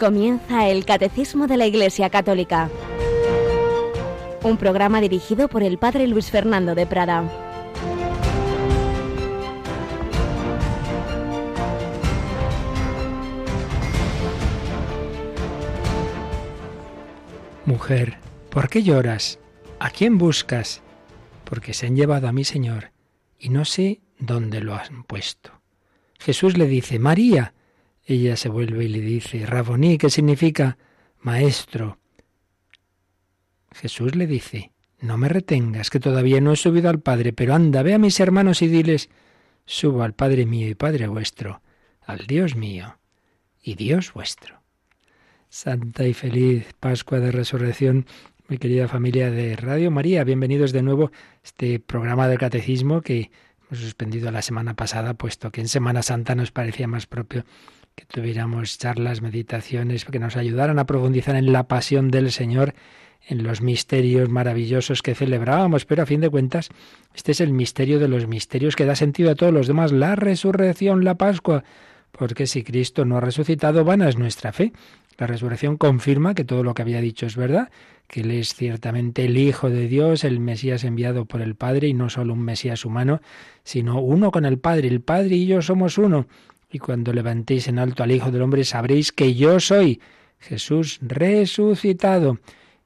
Comienza el Catecismo de la Iglesia Católica, un programa dirigido por el Padre Luis Fernando de Prada. Mujer, ¿por qué lloras? ¿A quién buscas? Porque se han llevado a mi Señor y no sé dónde lo han puesto. Jesús le dice, María, ella se vuelve y le dice, Raboní, ¿qué significa maestro? Jesús le dice, no me retengas, que todavía no he subido al Padre, pero anda, ve a mis hermanos y diles, subo al Padre mío y Padre vuestro, al Dios mío y Dios vuestro. Santa y feliz Pascua de Resurrección, mi querida familia de Radio María. Bienvenidos de nuevo a este programa del Catecismo que hemos suspendido la semana pasada, puesto que en Semana Santa nos parecía más propio que tuviéramos charlas, meditaciones que nos ayudaran a profundizar en la pasión del Señor, en los misterios maravillosos que celebrábamos, pero a fin de cuentas, este es el misterio de los misterios que da sentido a todos los demás, la resurrección, la Pascua, porque si Cristo no ha resucitado, vana es nuestra fe. La resurrección confirma que todo lo que había dicho es verdad, que Él es ciertamente el Hijo de Dios, el Mesías enviado por el Padre, y no solo un Mesías humano, sino uno con el Padre. El Padre y yo somos uno. Y cuando levantéis en alto al Hijo del Hombre sabréis que yo soy Jesús resucitado.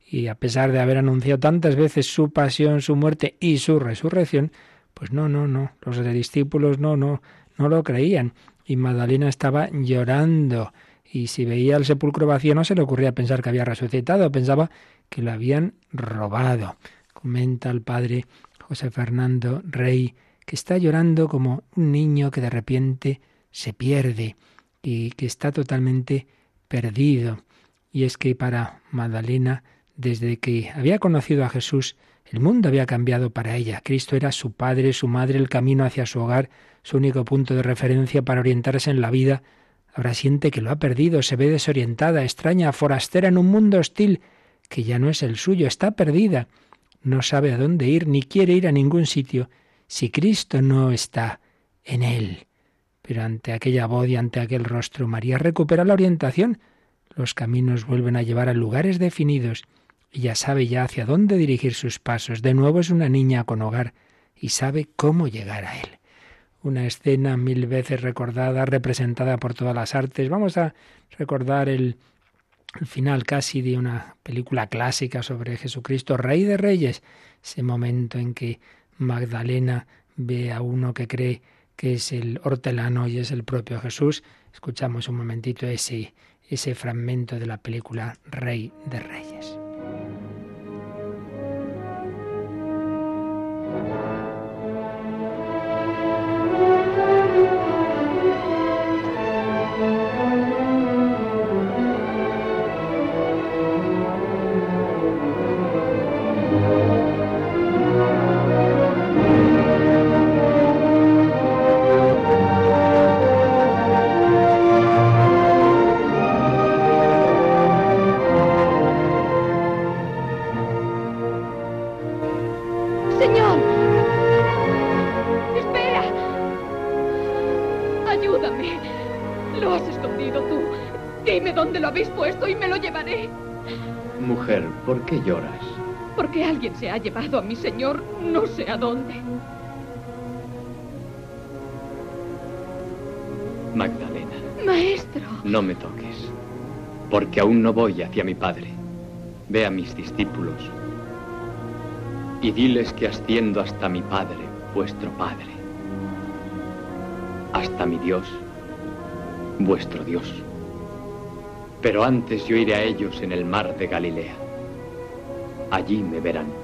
Y a pesar de haber anunciado tantas veces su pasión, su muerte y su resurrección, pues no, no, no, los discípulos no, no, no lo creían. Y Magdalena estaba llorando. Y si veía el sepulcro vacío no se le ocurría pensar que había resucitado, pensaba que lo habían robado. Comenta el padre José Fernando Rey que está llorando como un niño que de repente se pierde y que está totalmente perdido. Y es que para Magdalena, desde que había conocido a Jesús, el mundo había cambiado para ella. Cristo era su padre, su madre, el camino hacia su hogar, su único punto de referencia para orientarse en la vida. Ahora siente que lo ha perdido, se ve desorientada, extraña, forastera en un mundo hostil que ya no es el suyo, está perdida. No sabe a dónde ir, ni quiere ir a ningún sitio, si Cristo no está en él. Pero ante aquella voz y ante aquel rostro, María recupera la orientación. Los caminos vuelven a llevar a lugares definidos. Ella sabe ya hacia dónde dirigir sus pasos. De nuevo es una niña con hogar y sabe cómo llegar a él. Una escena mil veces recordada, representada por todas las artes. Vamos a recordar el, el final casi de una película clásica sobre Jesucristo, Rey de Reyes. Ese momento en que Magdalena ve a uno que cree que es el hortelano y es el propio Jesús. Escuchamos un momentito ese, ese fragmento de la película Rey de Reyes. ¿Por qué lloras? Porque alguien se ha llevado a mi señor no sé a dónde. Magdalena. Maestro. No me toques, porque aún no voy hacia mi padre. Ve a mis discípulos y diles que asciendo hasta mi padre, vuestro padre, hasta mi Dios, vuestro Dios. Pero antes yo iré a ellos en el mar de Galilea. Allí me verán.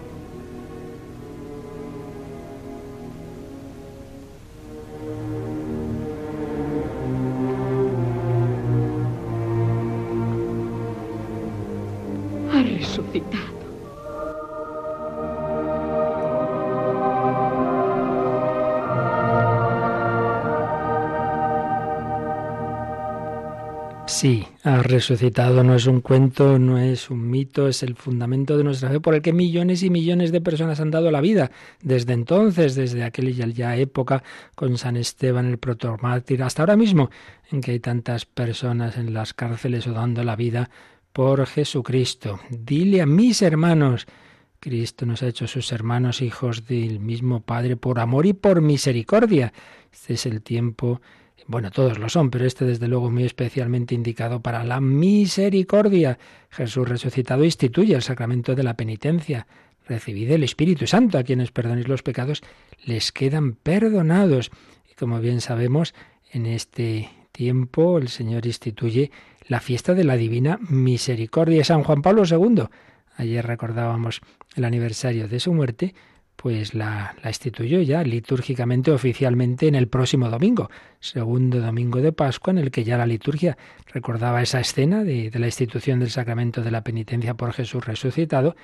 Resucitado, no es un cuento, no es un mito, es el fundamento de nuestra fe por el que millones y millones de personas han dado la vida desde entonces, desde aquella ya época con San Esteban el protomártir, hasta ahora mismo en que hay tantas personas en las cárceles o dando la vida por Jesucristo. Dile a mis hermanos, Cristo nos ha hecho sus hermanos hijos del mismo Padre por amor y por misericordia. Este es el tiempo bueno, todos lo son, pero este desde luego muy especialmente indicado para la misericordia. Jesús resucitado instituye el sacramento de la penitencia. Recibid el Espíritu Santo, a quienes perdonéis los pecados, les quedan perdonados. Y como bien sabemos, en este tiempo el Señor instituye la fiesta de la Divina Misericordia. San Juan Pablo II, ayer recordábamos el aniversario de su muerte, pues la, la, instituyó ya litúrgicamente oficialmente en el próximo domingo, segundo domingo de Pascua, en el que ya la liturgia recordaba esa escena de, de la institución del sacramento de la penitencia por Jesús resucitado,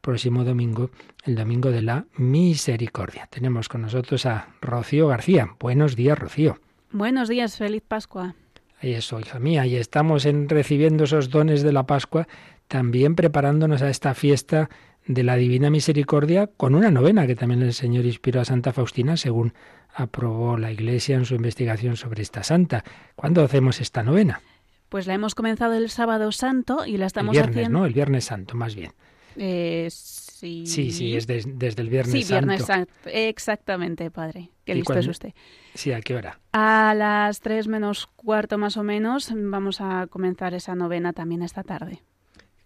próximo domingo, el domingo de la misericordia. Tenemos con nosotros a Rocío García. Buenos días, Rocío. Buenos días, feliz Pascua. Ahí eso, hija mía, y estamos en recibiendo esos dones de la Pascua, también preparándonos a esta fiesta de la Divina Misericordia con una novena que también el Señor inspiró a Santa Faustina según aprobó la Iglesia en su investigación sobre esta santa. ¿Cuándo hacemos esta novena? Pues la hemos comenzado el sábado santo y la estamos el viernes, haciendo... ¿no? El viernes santo, más bien. Eh, sí. Sí, sí, es de, desde el viernes sí, viernes santo. Exactamente, padre. Qué ¿Y listo es usted. Sí, ¿a qué hora? A las tres menos cuarto más o menos vamos a comenzar esa novena también esta tarde.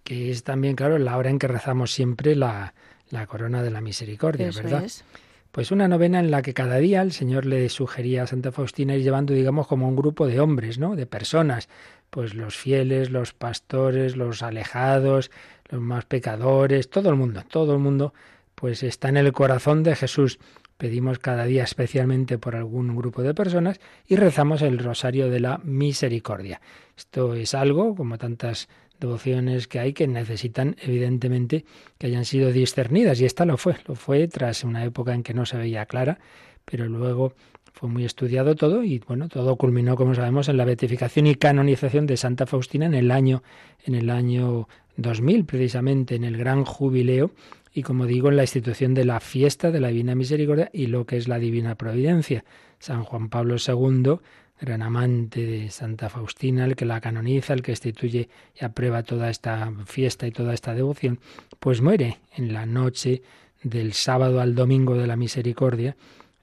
Que es también, claro, la hora en que rezamos siempre la, la corona de la misericordia, Eso ¿verdad? es. Pues una novena en la que cada día el Señor le sugería a Santa Faustina ir llevando, digamos, como un grupo de hombres, ¿no? De personas, pues los fieles, los pastores, los alejados, los más pecadores, todo el mundo, todo el mundo, pues está en el corazón de Jesús. Pedimos cada día especialmente por algún grupo de personas y rezamos el rosario de la misericordia. Esto es algo, como tantas devociones que hay que necesitan evidentemente que hayan sido discernidas y esta lo fue, lo fue tras una época en que no se veía clara, pero luego fue muy estudiado todo y bueno, todo culminó como sabemos en la beatificación y canonización de Santa Faustina en el año en el año 2000 precisamente en el gran jubileo y como digo en la institución de la fiesta de la Divina Misericordia y lo que es la Divina Providencia. San Juan Pablo II gran amante de Santa Faustina, el que la canoniza, el que instituye y aprueba toda esta fiesta y toda esta devoción, pues muere en la noche del sábado al domingo de la misericordia,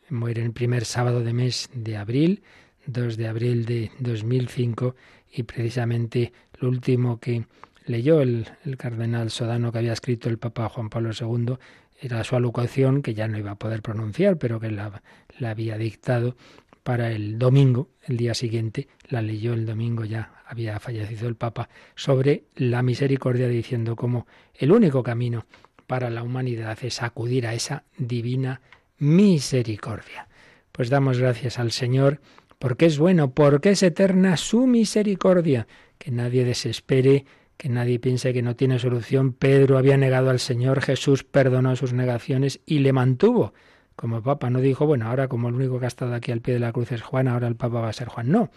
muere el primer sábado de mes de abril, 2 de abril de 2005, y precisamente lo último que leyó el, cardenal Sodano que había escrito el Papa Juan Pablo II era su alocución, que ya no iba a poder pronunciar, pero que la, la había dictado para el domingo, el día siguiente, la leyó el domingo, ya había fallecido el Papa, sobre la misericordia, diciendo como el único camino para la humanidad es acudir a esa divina misericordia. Pues damos gracias al Señor porque es bueno, porque es eterna su misericordia, que nadie desespere, que nadie piense que no tiene solución. Pedro había negado al Señor, Jesús perdonó sus negaciones y le mantuvo como papa. No dijo, bueno, ahora como el único que ha estado aquí al pie de la cruz es Juan, ahora el papa va a ser Juan. No,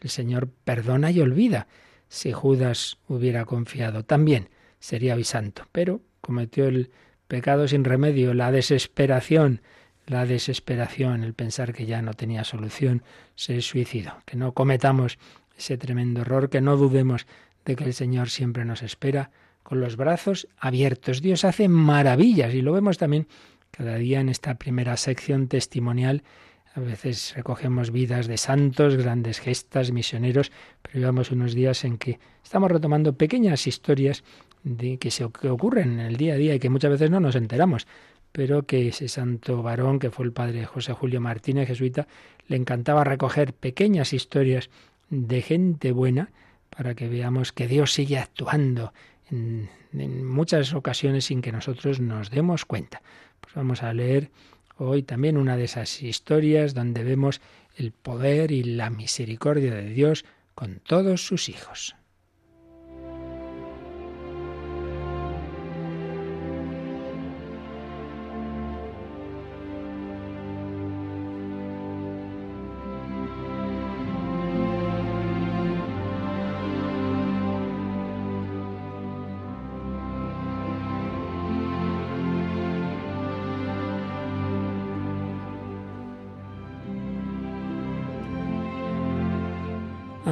el Señor perdona y olvida. Si Judas hubiera confiado, también sería hoy santo, pero cometió el pecado sin remedio, la desesperación, la desesperación, el pensar que ya no tenía solución, se suicidó. Que no cometamos ese tremendo error, que no dudemos de que el Señor siempre nos espera con los brazos abiertos. Dios hace maravillas y lo vemos también cada día en esta primera sección testimonial. A veces recogemos vidas de santos, grandes gestas, misioneros, pero llevamos unos días en que estamos retomando pequeñas historias de que, se, que ocurren en el día a día y que muchas veces no nos enteramos, pero que ese santo varón, que fue el padre José Julio Martínez, jesuita, le encantaba recoger pequeñas historias de gente buena para que veamos que Dios sigue actuando en, en muchas ocasiones sin que nosotros nos demos cuenta. Pues vamos a leer hoy también una de esas historias donde vemos el poder y la misericordia de Dios con todos sus hijos.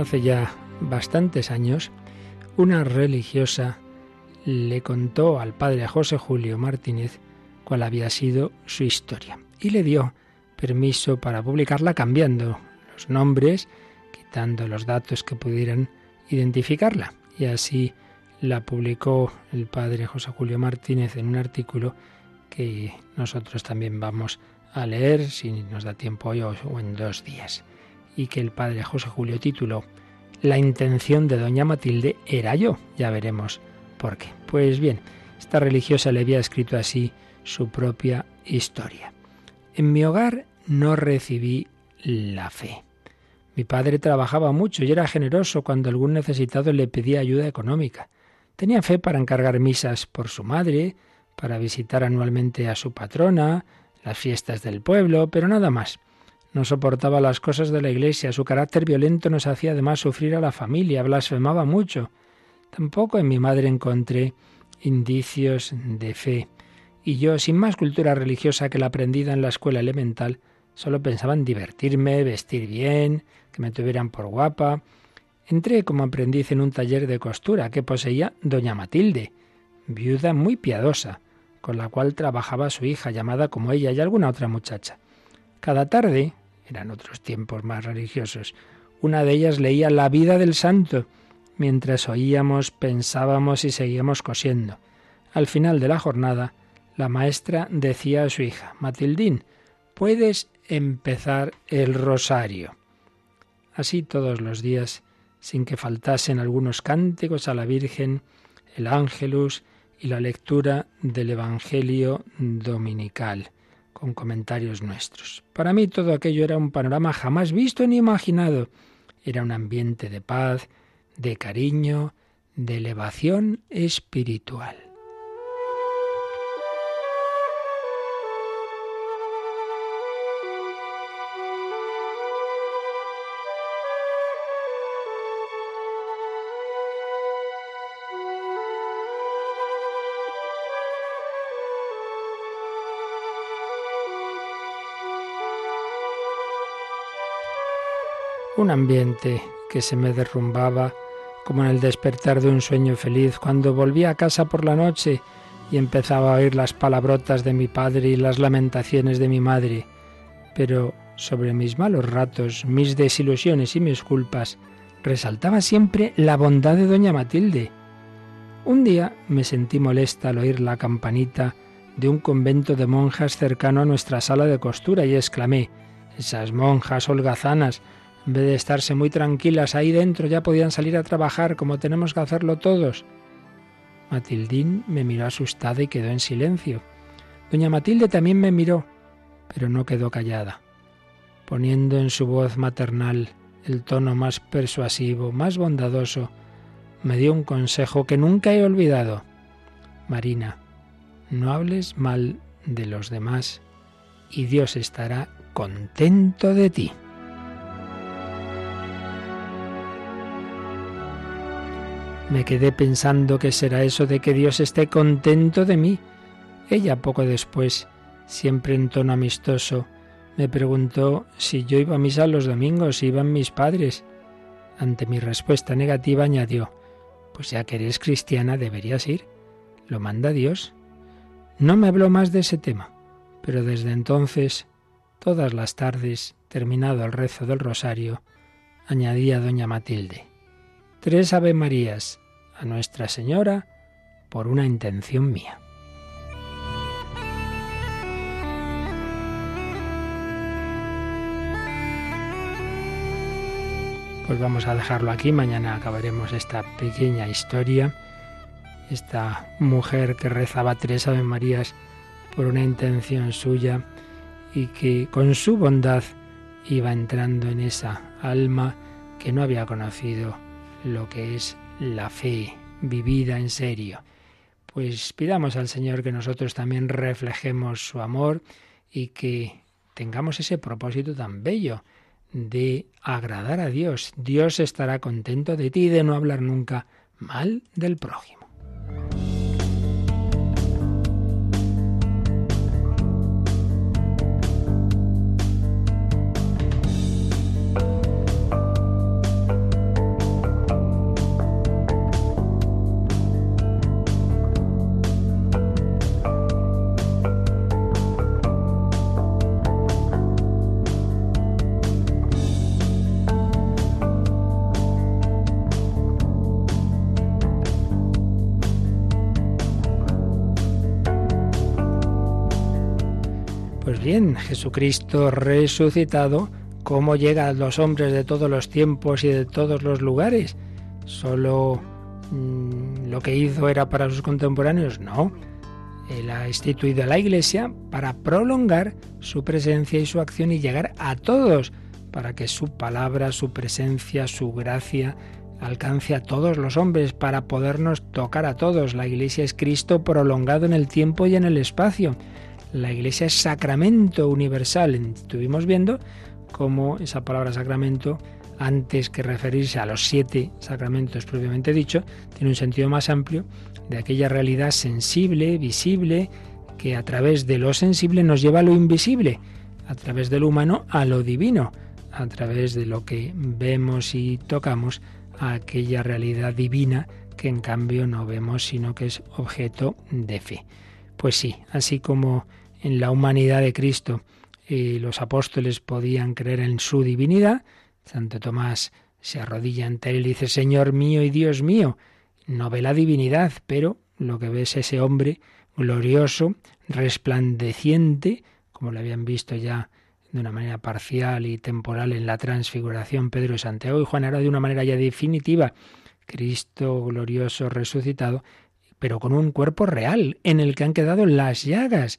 Hace ya bastantes años, una religiosa le contó al padre José Julio Martínez cuál había sido su historia y le dio permiso para publicarla cambiando los nombres, quitando los datos que pudieran identificarla. Y así la publicó el padre José Julio Martínez en un artículo que nosotros también vamos a leer, si nos da tiempo hoy o en dos días, y que el padre José Julio tituló La intención de doña Matilde era yo, ya veremos por qué. Pues bien, esta religiosa le había escrito así su propia historia. En mi hogar no recibí la fe. Mi padre trabajaba mucho y era generoso cuando algún necesitado le pedía ayuda económica. Tenía fe para encargar misas por su madre, para visitar anualmente a su patrona, las fiestas del pueblo, pero nada más. No soportaba las cosas de la iglesia, su carácter violento nos hacía además sufrir a la familia, blasfemaba mucho. Tampoco en mi madre encontré indicios de fe. Y yo, sin más cultura religiosa que la aprendida en la escuela elemental, solo pensaba en divertirme, vestir bien, que me tuvieran por guapa. Entré como aprendiz en un taller de costura que poseía doña Matilde, viuda muy piadosa, con la cual trabajaba su hija, llamada como ella, y alguna otra muchacha. Cada tarde, eran otros tiempos más religiosos, una de ellas leía La vida del santo, mientras oíamos, pensábamos y seguíamos cosiendo. Al final de la jornada, la maestra decía a su hija, Matildín, puedes empezar el rosario. Así todos los días, sin que faltasen algunos cánticos a la Virgen, el ángelus y la lectura del Evangelio dominical, con comentarios nuestros. Para mí todo aquello era un panorama jamás visto ni imaginado. Era un ambiente de paz, de cariño, de elevación espiritual. Un ambiente que se me derrumbaba como en el despertar de un sueño feliz, cuando volvía a casa por la noche y empezaba a oír las palabrotas de mi padre y las lamentaciones de mi madre. Pero sobre mis malos ratos, mis desilusiones y mis culpas, resaltaba siempre la bondad de doña Matilde. Un día me sentí molesta al oír la campanita de un convento de monjas cercano a nuestra sala de costura y exclamé, esas monjas holgazanas en vez de estarse muy tranquilas ahí dentro, ya podían salir a trabajar como tenemos que hacerlo todos. Matildín me miró asustada y quedó en silencio. Doña Matilde también me miró, pero no quedó callada. Poniendo en su voz maternal el tono más persuasivo, más bondadoso, me dio un consejo que nunca he olvidado. Marina, no hables mal de los demás y Dios estará contento de ti. Me quedé pensando qué será eso de que Dios esté contento de mí. Ella poco después, siempre en tono amistoso, me preguntó si yo iba a misa los domingos, si iban mis padres. Ante mi respuesta negativa añadió, pues ya que eres cristiana deberías ir. Lo manda Dios. No me habló más de ese tema, pero desde entonces, todas las tardes, terminado el rezo del rosario, añadía doña Matilde tres Ave Marías a Nuestra Señora por una intención mía. Pues vamos a dejarlo aquí, mañana acabaremos esta pequeña historia. Esta mujer que rezaba tres Ave Marías por una intención suya y que con su bondad iba entrando en esa alma que no había conocido lo que es la fe vivida en serio. Pues pidamos al Señor que nosotros también reflejemos su amor y que tengamos ese propósito tan bello de agradar a Dios. Dios estará contento de ti y de no hablar nunca mal del prójimo. Jesucristo resucitado, ¿cómo llega a los hombres de todos los tiempos y de todos los lugares? ¿Solo mm, lo que hizo era para sus contemporáneos? No. Él ha instituido a la Iglesia para prolongar su presencia y su acción y llegar a todos, para que su palabra, su presencia, su gracia alcance a todos los hombres, para podernos tocar a todos. La Iglesia es Cristo prolongado en el tiempo y en el espacio. La Iglesia es sacramento universal. Estuvimos viendo cómo esa palabra sacramento, antes que referirse a los siete sacramentos propiamente dicho, tiene un sentido más amplio de aquella realidad sensible, visible, que a través de lo sensible nos lleva a lo invisible, a través del humano a lo divino, a través de lo que vemos y tocamos a aquella realidad divina que en cambio no vemos sino que es objeto de fe. Pues sí, así como en la humanidad de Cristo. Eh, los apóstoles podían creer en su divinidad, Santo Tomás se arrodilla ante él y dice, Señor mío y Dios mío, no ve la divinidad, pero lo que ve es ese hombre glorioso, resplandeciente, como lo habían visto ya de una manera parcial y temporal en la transfiguración Pedro y Santiago y Juan, era de una manera ya definitiva, Cristo glorioso resucitado, pero con un cuerpo real en el que han quedado las llagas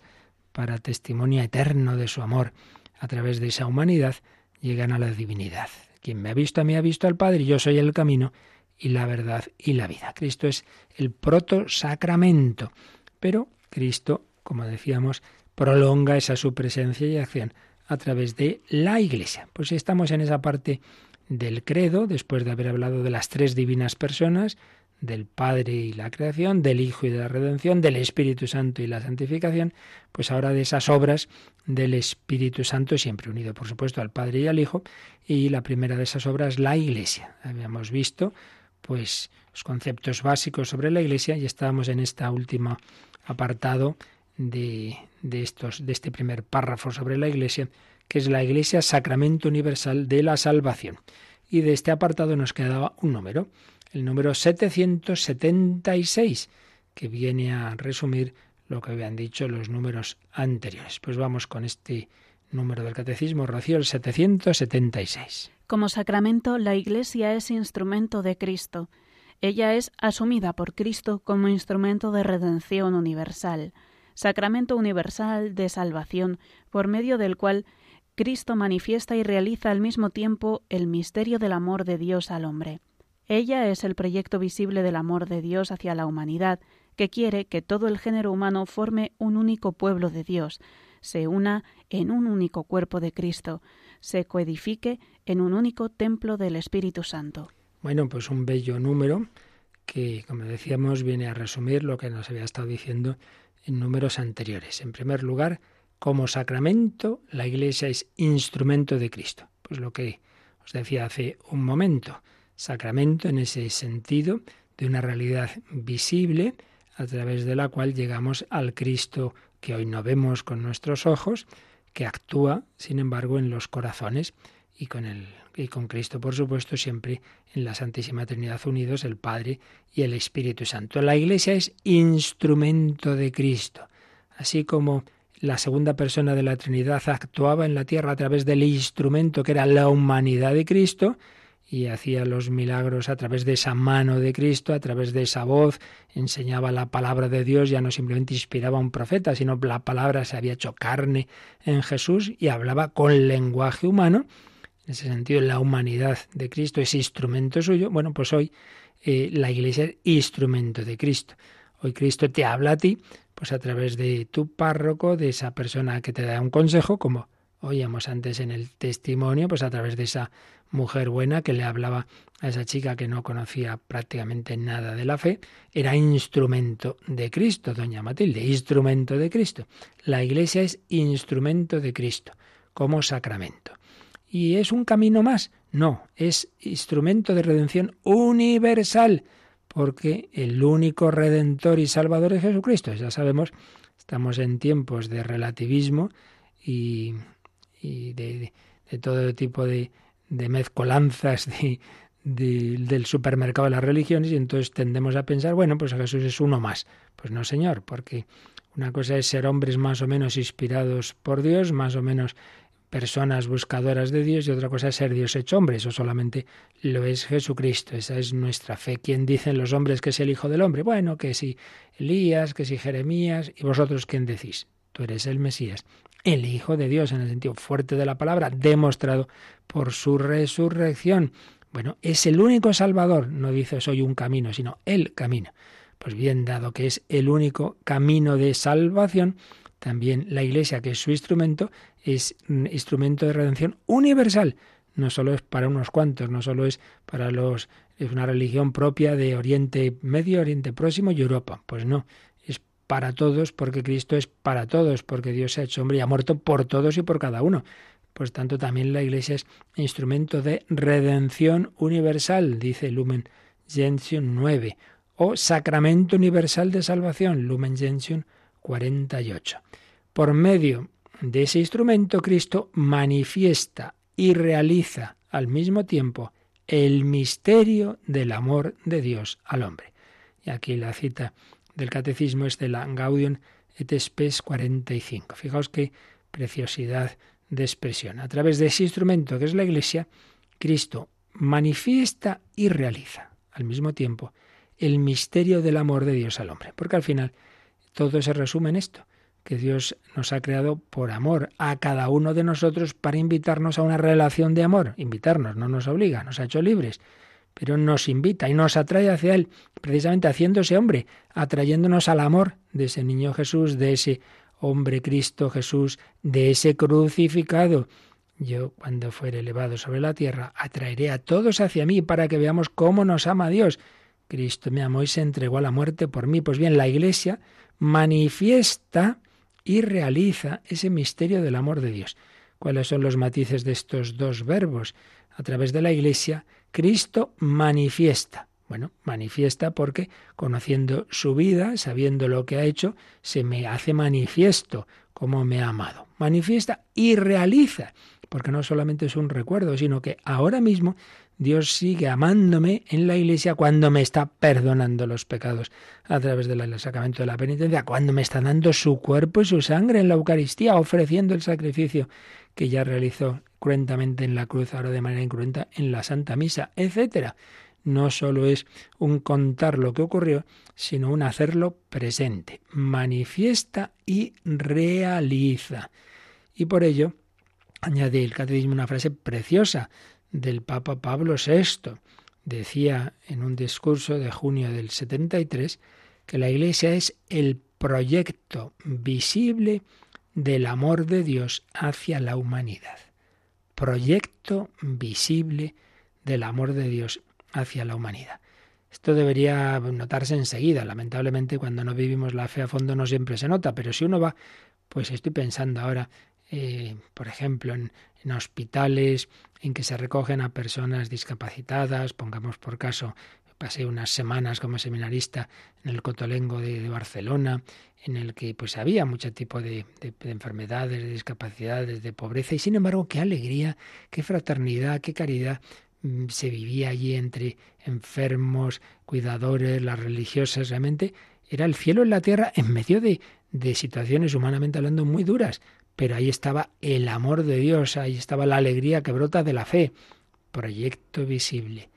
para testimonio eterno de su amor. A través de esa humanidad llegan a la divinidad. Quien me ha visto a mí ha visto al Padre, y yo soy el camino y la verdad y la vida. Cristo es el proto sacramento, pero Cristo, como decíamos, prolonga esa su presencia y acción a través de la Iglesia. Pues estamos en esa parte del credo, después de haber hablado de las tres divinas personas, del Padre y la creación, del Hijo y de la redención, del Espíritu Santo y la santificación, pues ahora de esas obras del Espíritu Santo, siempre unido por supuesto al Padre y al Hijo, y la primera de esas obras, la Iglesia. Habíamos visto pues los conceptos básicos sobre la Iglesia y estábamos en este último apartado de, de, estos, de este primer párrafo sobre la Iglesia, que es la Iglesia Sacramento Universal de la Salvación. Y de este apartado nos quedaba un número, el número 776, que viene a resumir lo que habían dicho los números anteriores. Pues vamos con este número del Catecismo, Rocío, el 776. Como sacramento, la Iglesia es instrumento de Cristo. Ella es asumida por Cristo como instrumento de redención universal, sacramento universal de salvación, por medio del cual Cristo manifiesta y realiza al mismo tiempo el misterio del amor de Dios al hombre. Ella es el proyecto visible del amor de Dios hacia la humanidad, que quiere que todo el género humano forme un único pueblo de Dios, se una en un único cuerpo de Cristo, se coedifique en un único templo del Espíritu Santo. Bueno, pues un bello número que, como decíamos, viene a resumir lo que nos había estado diciendo en números anteriores. En primer lugar, como sacramento, la Iglesia es instrumento de Cristo. Pues lo que os decía hace un momento sacramento en ese sentido de una realidad visible a través de la cual llegamos al Cristo que hoy no vemos con nuestros ojos, que actúa, sin embargo, en los corazones y con el y con Cristo, por supuesto, siempre en la Santísima Trinidad unidos, el Padre y el Espíritu Santo. La Iglesia es instrumento de Cristo, así como la segunda persona de la Trinidad actuaba en la tierra a través del instrumento que era la humanidad de Cristo, y hacía los milagros a través de esa mano de Cristo, a través de esa voz, enseñaba la palabra de Dios, ya no simplemente inspiraba a un profeta, sino la palabra se había hecho carne en Jesús y hablaba con lenguaje humano. En ese sentido, la humanidad de Cristo es instrumento suyo. Bueno, pues hoy eh, la Iglesia es instrumento de Cristo. Hoy Cristo te habla a ti, pues a través de tu párroco, de esa persona que te da un consejo, como oíamos antes en el testimonio, pues a través de esa mujer buena que le hablaba a esa chica que no conocía prácticamente nada de la fe, era instrumento de Cristo, doña Matilde, instrumento de Cristo. La Iglesia es instrumento de Cristo, como sacramento. ¿Y es un camino más? No, es instrumento de redención universal, porque el único redentor y salvador es Jesucristo. Ya sabemos, estamos en tiempos de relativismo y, de todo tipo de, de mezcolanzas del supermercado de las religiones y entonces tendemos a pensar, bueno, pues Jesús es uno más. Pues no, Señor, porque Una cosa es ser hombres más o menos inspirados por Dios, más o menos personas buscadoras de Dios y otra cosa es ser Dios hecho hombre. Eso solamente lo es Jesucristo. Esa es nuestra fe. ¿Quién dicen los hombres que es el Hijo del Hombre? Bueno, que si Elías, que si Jeremías. ¿Y vosotros quién decís? Tú eres el Mesías. El Hijo de Dios, en el sentido fuerte de la palabra, demostrado por su resurrección. Bueno, es el único Salvador. No dice soy un camino, sino el camino. Pues bien, dado que es el único camino de salvación, también la Iglesia, que es su instrumento, es un instrumento de redención universal. No solo es para unos cuantos, no solo es para los es una religión propia de Oriente Medio, Oriente Próximo y Europa. Pues no, para todos porque Cristo es para todos, porque Dios se ha hecho hombre y ha muerto por todos y por cada uno. Pues tanto también la Iglesia es instrumento de redención universal, dice Lumen Gentium 9, o sacramento universal de salvación, Lumen Gentium 48. Por medio de ese instrumento, Cristo manifiesta y realiza al mismo tiempo el misterio del amor de Dios al hombre. Y aquí la cita del catecismo es de la Gaudium et Spes 45. Fijaos qué preciosidad de expresión. A través de ese instrumento que es la Iglesia, Cristo manifiesta y realiza al mismo tiempo el misterio del amor de Dios al hombre. Porque al final todo se resume en esto, que Dios nos ha creado por amor a cada uno de nosotros para invitarnos a una relación de amor. Invitarnos, no nos obliga, nos ha hecho libres, pero nos invita y nos atrae hacia Él, precisamente haciéndose hombre, atrayéndonos al amor de ese niño Jesús, de ese hombre Cristo Jesús, de ese crucificado. Yo, cuando fuere elevado sobre la tierra, atraeré a todos hacia mí para que veamos cómo nos ama Dios. Cristo me amó y se entregó a la muerte por mí. Pues bien, la Iglesia manifiesta y realiza ese misterio del amor de Dios. ¿Cuáles son los matices de estos dos verbos? A través de la Iglesia, Cristo manifiesta. Bueno, manifiesta porque conociendo su vida, sabiendo lo que ha hecho, se me hace manifiesto como me ha amado. Manifiesta y realiza, porque no solamente es un recuerdo, sino que ahora mismo Dios sigue amándome en la iglesia cuando me está perdonando los pecados a través del sacramento de la penitencia, cuando me está dando su cuerpo y su sangre en la Eucaristía, ofreciendo el sacrificio que ya realizó cruentamente en la cruz, ahora de manera incruenta en la Santa Misa, etcétera. No solo es un contar lo que ocurrió, sino un hacerlo presente. Manifiesta y realiza. Y por ello, añade el catecismo una frase preciosa del Papa Pablo VI. Decía en un discurso de junio del 73 que la Iglesia es el proyecto visible del amor de Dios hacia la humanidad. Proyecto visible del amor de Dios hacia la humanidad. Esto debería notarse enseguida. Lamentablemente, cuando no vivimos la fe a fondo no siempre se nota, pero si uno va, pues estoy pensando ahora, eh, por ejemplo, en, en hospitales en que se recogen a personas discapacitadas, pongamos por caso, pasé unas semanas como seminarista en el Cotolengo de, Barcelona, en el que pues había mucho tipo de, de, enfermedades, de discapacidades, de pobreza, y sin embargo qué alegría, qué fraternidad, qué caridad mm, se vivía allí entre enfermos, cuidadores, las religiosas, realmente era el cielo en la tierra en medio de, de situaciones humanamente hablando muy duras, pero ahí estaba el amor de Dios, ahí estaba la alegría que brota de la fe, proyecto visible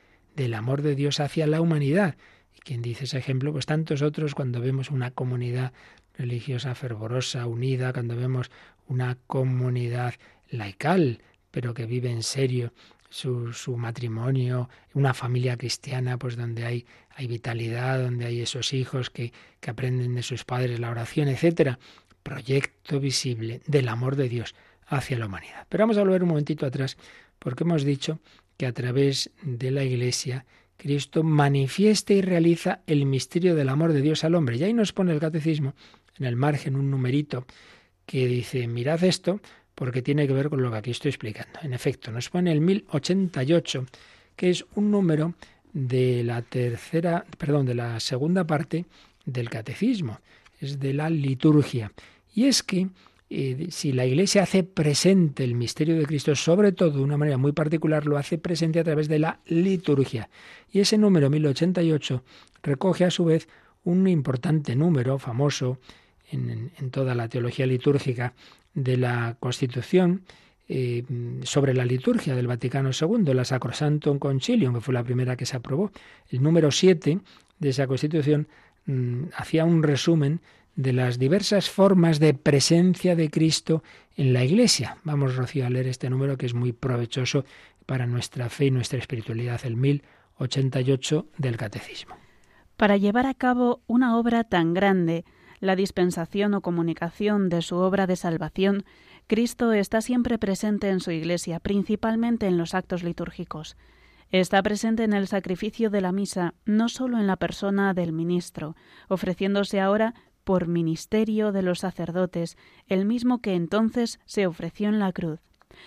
del amor de Dios hacia la humanidad. Y quien dice ese ejemplo, pues tantos otros cuando vemos una comunidad religiosa fervorosa, unida, cuando vemos una comunidad laical, pero que vive en serio su, su, matrimonio, una familia cristiana, pues donde hay, hay vitalidad, donde hay esos hijos que, que aprenden de sus padres la oración, etcétera proyecto visible del amor de Dios hacia la humanidad. Pero vamos a volver un momentito atrás, porque hemos dicho que a través de la Iglesia Cristo manifiesta y realiza el misterio del amor de Dios al hombre. Y ahí nos pone el catecismo en el margen un numerito que dice, mirad esto, porque tiene que ver con lo que aquí estoy explicando. En efecto, nos pone el 1088, que es un número de la tercera, perdón, de la segunda parte del catecismo es de la liturgia. Y es que si la Iglesia hace presente el misterio de Cristo, sobre todo de una manera muy particular, lo hace presente a través de la liturgia. Y ese número 1088 recoge a su vez un importante número famoso en, toda la teología litúrgica de la Constitución, eh, sobre la liturgia del Vaticano II, la Sacrosantum Concilium, que fue la primera que se aprobó. El número 7 de esa Constitución mm, hacía un resumen de las diversas formas de presencia de Cristo en la Iglesia. Vamos, Rocío, a leer este número que es muy provechoso para nuestra fe y nuestra espiritualidad, el 1088 del Catecismo. Para llevar a cabo una obra tan grande, la dispensación o comunicación de su obra de salvación, Cristo está siempre presente en su Iglesia, principalmente en los actos litúrgicos. Está presente en el sacrificio de la misa, no sólo en la persona del ministro, ofreciéndose ahora por ministerio de los sacerdotes, el mismo que entonces se ofreció en la cruz,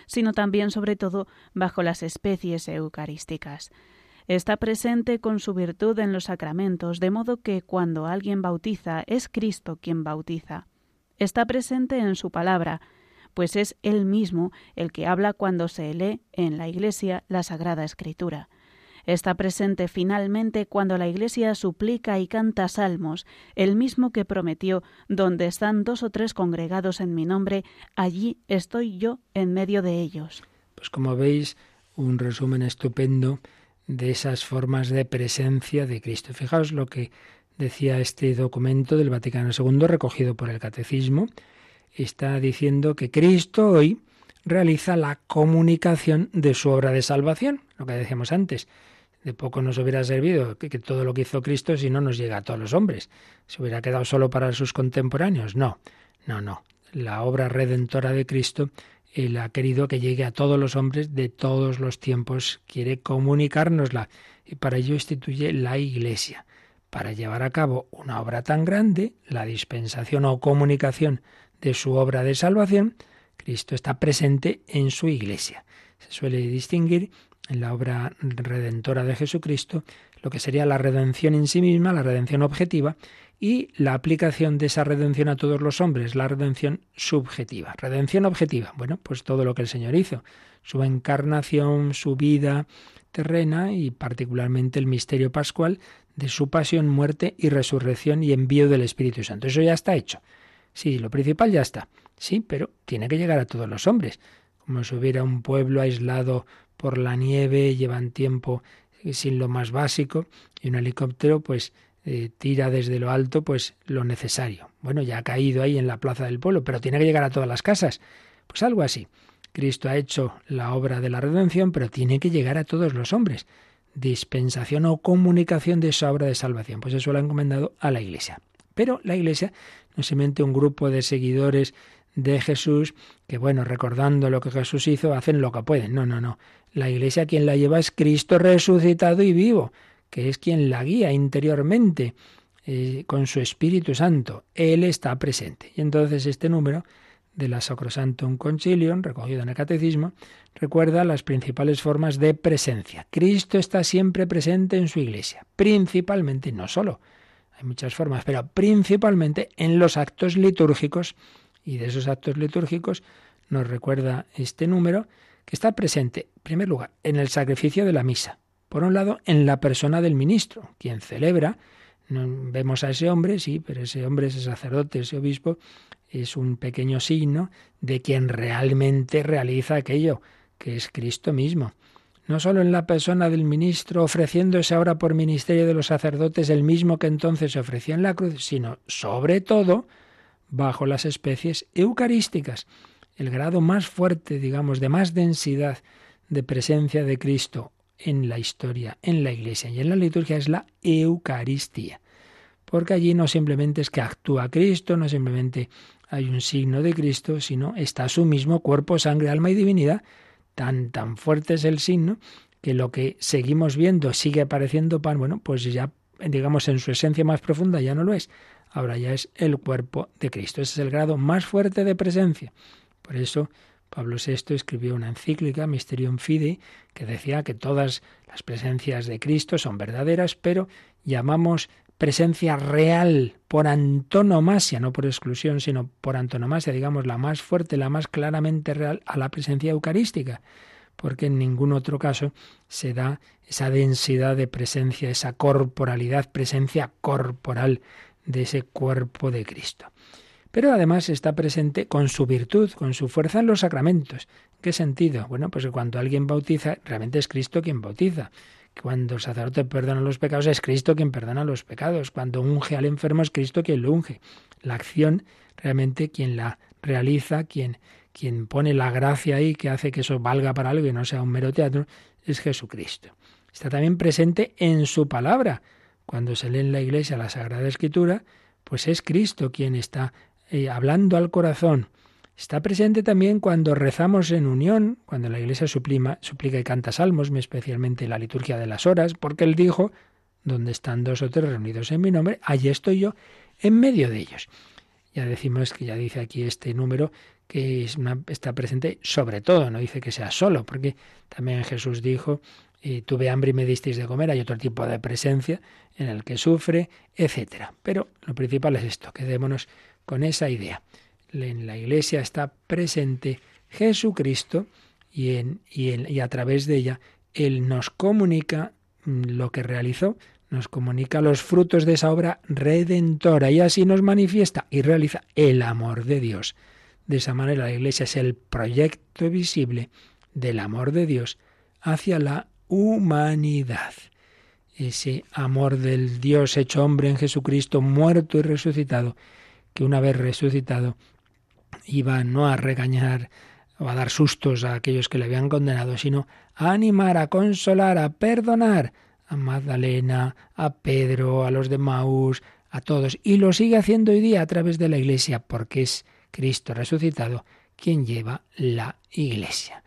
sino también, sobre todo, bajo las especies eucarísticas. Está presente con su virtud en los sacramentos, de modo que cuando alguien bautiza es Cristo quien bautiza. Está presente en su palabra, pues es Él mismo el que habla cuando se lee en la Iglesia la Sagrada Escritura. Está presente finalmente cuando la Iglesia suplica y canta salmos, el mismo que prometió, donde están dos o tres congregados en mi nombre, allí estoy yo en medio de ellos. Pues como veis, un resumen estupendo de esas formas de presencia de Cristo. Fijaos lo que decía este documento del Vaticano II recogido por el Catecismo. Está diciendo que Cristo hoy realiza la comunicación de su obra de salvación, lo que decíamos antes. De poco nos hubiera servido que, todo lo que hizo Cristo si no nos llega a todos los hombres. ¿Se hubiera quedado solo para sus contemporáneos? No, no, no. La obra redentora de Cristo él ha querido que llegue a todos los hombres de todos los tiempos, quiere comunicárnosla y para ello instituye la Iglesia. Para llevar a cabo una obra tan grande, la dispensación o comunicación de su obra de salvación, Cristo está presente en su Iglesia. Se suele distinguir en la obra redentora de Jesucristo lo que sería la redención en sí misma, la redención objetiva, y la aplicación de esa redención a todos los hombres, la redención subjetiva. Redención objetiva, bueno, pues todo lo que el Señor hizo, su encarnación, su vida terrena y particularmente el misterio pascual de su pasión, muerte y resurrección y envío del Espíritu Santo. Eso ya está hecho. Sí, lo principal ya está. Sí, pero tiene que llegar a todos los hombres. Como si hubiera un pueblo aislado por la nieve, llevan tiempo sin lo más básico, y un helicóptero pues eh, tira desde lo alto pues lo necesario. Bueno, ya ha caído ahí en la plaza del pueblo, pero tiene que llegar a todas las casas. Pues algo así. Cristo ha hecho la obra de la redención, pero tiene que llegar a todos los hombres. Dispensación o comunicación de esa obra de salvación. Pues eso lo ha encomendado a la Iglesia. Pero la Iglesia no es simplemente un grupo de seguidores de Jesús que, bueno, recordando lo que Jesús hizo, hacen lo que pueden. No, no, no. La Iglesia quien la lleva es Cristo resucitado y vivo que es quien la guía interiormente eh, con su Espíritu Santo. Él está presente. Y entonces este número de la Sacrosantum Concilium, recogido en el Catecismo, recuerda las principales formas de presencia. Cristo está siempre presente en su iglesia, principalmente, no solo, hay muchas formas, pero principalmente en los actos litúrgicos, y de esos actos litúrgicos nos recuerda este número, que está presente, en primer lugar, en el sacrificio de la misa, por un lado, en la persona del ministro, quien celebra, vemos a ese hombre, sí, pero ese hombre, ese sacerdote, ese obispo, es un pequeño signo de quien realmente realiza aquello, que es Cristo mismo. No solo en la persona del ministro, ofreciéndose ahora por ministerio de los sacerdotes el mismo que entonces se ofrecía en la cruz, sino sobre todo bajo las especies eucarísticas, el grado más fuerte, digamos, de más densidad de presencia de Cristo en la historia, en la iglesia y en la liturgia es la Eucaristía. Porque allí no simplemente es que actúa Cristo, no simplemente hay un signo de Cristo, sino está su mismo cuerpo, sangre, alma y divinidad. Tan, tan fuerte es el signo que lo que seguimos viendo sigue apareciendo pan, bueno, pues ya digamos en su esencia más profunda ya no lo es. Ahora ya es el cuerpo de Cristo. Ese es el grado más fuerte de presencia. Por eso Pablo VI escribió una encíclica, Mysterium Fidei, que decía que todas las presencias de Cristo son verdaderas, pero llamamos presencia real por antonomasia, no por exclusión, sino por antonomasia, digamos, la más fuerte, la más claramente real a la presencia eucarística, porque en ningún otro caso se da esa densidad de presencia, esa corporalidad, presencia corporal de ese cuerpo de Cristo. pero además está presente con su virtud, con su fuerza en los sacramentos. ¿Qué sentido? Bueno, pues cuando alguien bautiza, realmente es Cristo quien bautiza. Cuando el sacerdote perdona los pecados, es Cristo quien perdona los pecados. Cuando unge al enfermo, es Cristo quien lo unge. La acción, realmente, quien la realiza, quien, quien pone la gracia ahí, que hace que eso valga para algo y no sea un mero teatro, es Jesucristo. Está también presente en su palabra. Cuando se lee en la iglesia la Sagrada Escritura, pues es Cristo quien está eh, hablando al corazón. Está presente también cuando rezamos en unión, cuando la Iglesia suplima, suplica y canta salmos, especialmente la liturgia de las horas, porque Él dijo, donde están dos o tres reunidos en mi nombre, allí estoy yo, en medio de ellos. Ya decimos que ya dice aquí este número que está presente sobre todo, no dice que sea solo, porque también Jesús dijo, tuve hambre y me disteis de comer, hay otro tipo de presencia en el que sufre, etcétera. Pero lo principal es esto, quedémonos con esa idea. En la Iglesia está presente Jesucristo y, en, y, y a través de ella Él nos comunica mm, lo que realizó, nos comunica los frutos de esa obra redentora y así nos manifiesta y realiza el amor de Dios. De esa manera la Iglesia es el proyecto visible del amor de Dios hacia la humanidad. Ese amor del Dios hecho hombre en Jesucristo, muerto y resucitado, que una vez resucitado iba no a regañar o a dar sustos a aquellos que le habían condenado, sino a animar, a consolar, a perdonar a Magdalena, a Pedro, a los de Maús, a todos. Y lo sigue haciendo hoy día a través de la Iglesia, porque es Cristo resucitado quien lleva la Iglesia.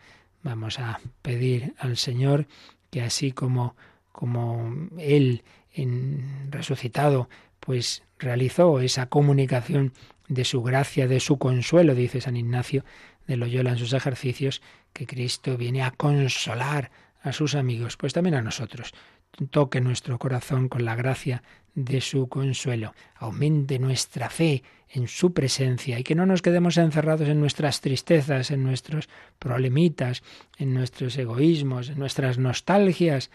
Vamos a pedir al Señor que así como, como Él en resucitado, pues realizó esa comunicación de su gracia, de su consuelo, dice San Ignacio de Loyola en sus ejercicios, que Cristo viene a consolar a sus amigos, pues también a nosotros. Toque nuestro corazón con la gracia de su consuelo, aumente nuestra fe en su presencia y que no nos quedemos encerrados en nuestras tristezas, en nuestros problemitas, en nuestros egoísmos, en nuestras nostalgias,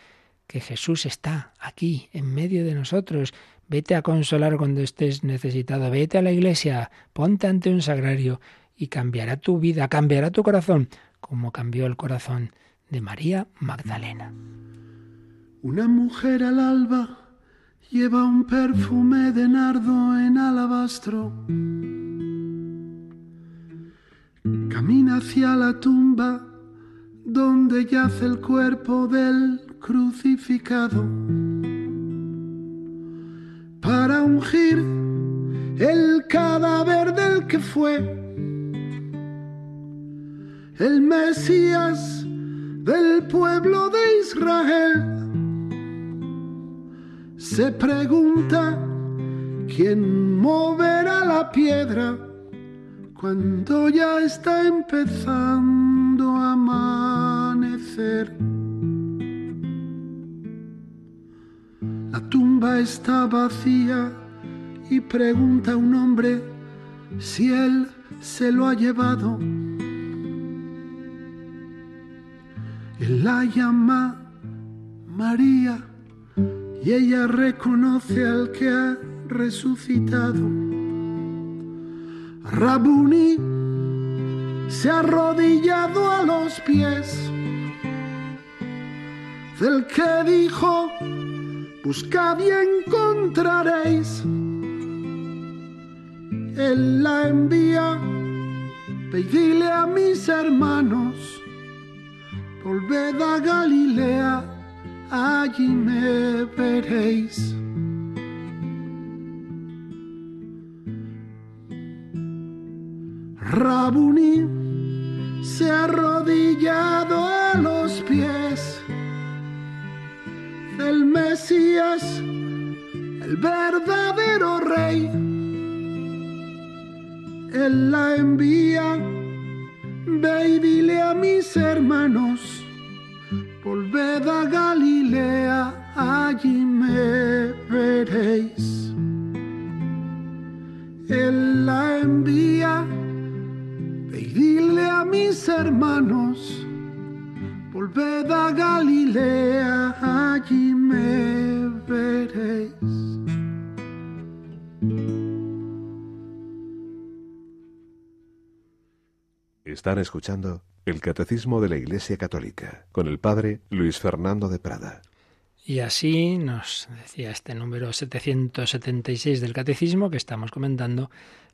que Jesús está aquí, en medio de nosotros, Vete a consolar cuando estés necesitado, vete a la iglesia, ponte ante un sagrario y cambiará tu vida, cambiará tu corazón, como cambió el corazón de María Magdalena. Una mujer al alba lleva un perfume de nardo en alabastro. Camina hacia la tumba donde yace el cuerpo del crucificado para ungir el cadáver del que fue el Mesías del pueblo de Israel. Se pregunta quién moverá la piedra cuando ya está empezando a amanecer. La tumba está vacía y pregunta un hombre si él se lo ha llevado. Él la llama María y ella reconoce al que ha resucitado. Rabuni se ha arrodillado a los pies del que dijo buscad y encontraréis. Él la envía, pedile a mis hermanos, volved a Galilea, allí me veréis. Rabuni se ha arrodillado a los pies el Mesías, el verdadero rey. Él la envía, ve y dile a mis hermanos, volved a Galilea, allí me veréis. Él la envía, ve a mis hermanos, Volved a Galilea, allí me veréis. Están escuchando el Catecismo de la Iglesia Católica con el Padre Luis Fernando de Prada. Y así nos decía este número 776 del Catecismo que estamos comentando,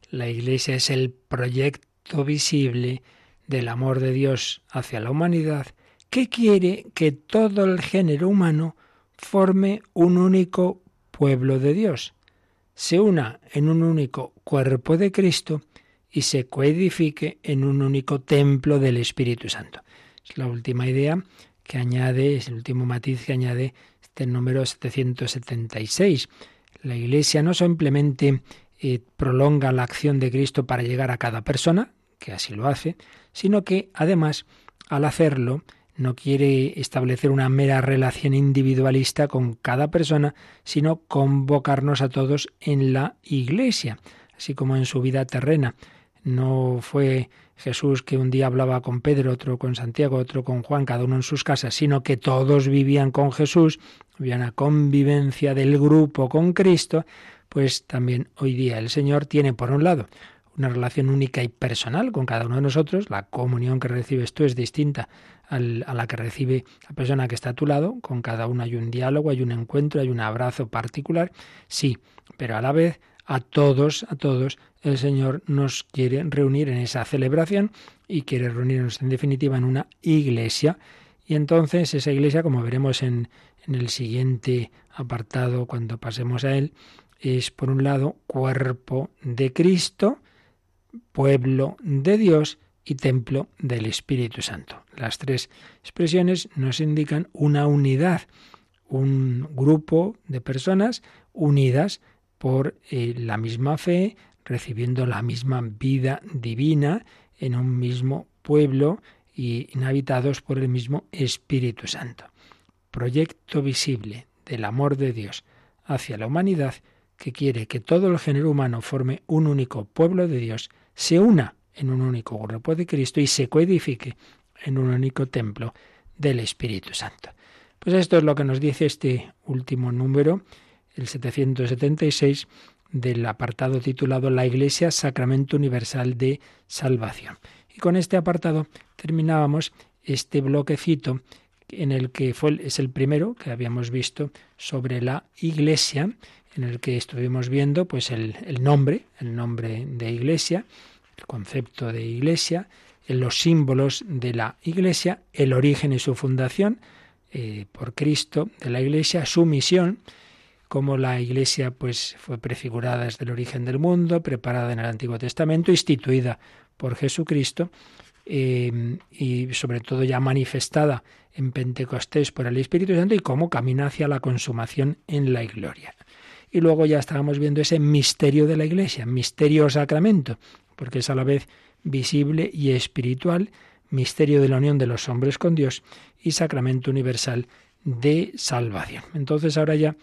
la Iglesia es el proyecto visible del amor de Dios hacia la humanidad que quiere que todo el género humano forme un único pueblo de Dios, se una en un único cuerpo de Cristo y se coedifique en un único templo del Espíritu Santo. Es la última idea que añade, es el último matiz que añade este número 776. La Iglesia no simplemente eh, prolonga la acción de Cristo para llegar a cada persona, que así lo hace, sino que además, al hacerlo, no quiere establecer una mera relación individualista con cada persona, sino convocarnos a todos en la Iglesia, así como en su vida terrena. No fue Jesús que un día hablaba con Pedro, otro con Santiago, otro con Juan, cada uno en sus casas, sino que todos vivían con Jesús, había una convivencia del grupo con Cristo, pues también hoy día el Señor tiene por un lado una relación única y personal con cada uno de nosotros, la comunión que recibes tú es distinta a la que recibe la persona que está a tu lado, con cada uno hay un diálogo, hay un encuentro, hay un abrazo particular, sí, pero a la vez a todos, a todos, el Señor nos quiere reunir en esa celebración y quiere reunirnos en definitiva en una iglesia. Y entonces esa iglesia, como veremos en, en el siguiente apartado cuando pasemos a él, es por un lado cuerpo de Cristo, pueblo de Dios y templo del Espíritu Santo. Las tres expresiones nos indican una unidad, un grupo de personas unidas por eh, la misma fe, recibiendo la misma vida divina en un mismo pueblo y inhabitados por el mismo Espíritu Santo. Proyecto visible del amor de Dios hacia la humanidad que quiere que todo el género humano forme un único pueblo de Dios, se una en un único cuerpo de Cristo y se coedifique en un único templo del Espíritu Santo. Pues esto es lo que nos dice este último número el 776 del apartado titulado La Iglesia, Sacramento Universal de Salvación. Y con este apartado terminábamos este bloquecito en el que fue, es el primero que habíamos visto sobre la Iglesia, en el que estuvimos viendo pues el, nombre, el nombre de Iglesia, el concepto de Iglesia, los símbolos de la Iglesia, el origen y su fundación eh, por Cristo de la Iglesia, su misión, cómo la Iglesia pues fue prefigurada desde el origen del mundo, preparada en el Antiguo Testamento, instituida por Jesucristo eh, y sobre todo ya manifestada en Pentecostés por el Espíritu Santo y cómo camina hacia la consumación en la gloria. Y luego ya estábamos viendo ese misterio de la Iglesia, misterio sacramento, porque es a la vez visible y espiritual, misterio de la unión de los hombres con Dios y sacramento universal de salvación. Entonces ahora ya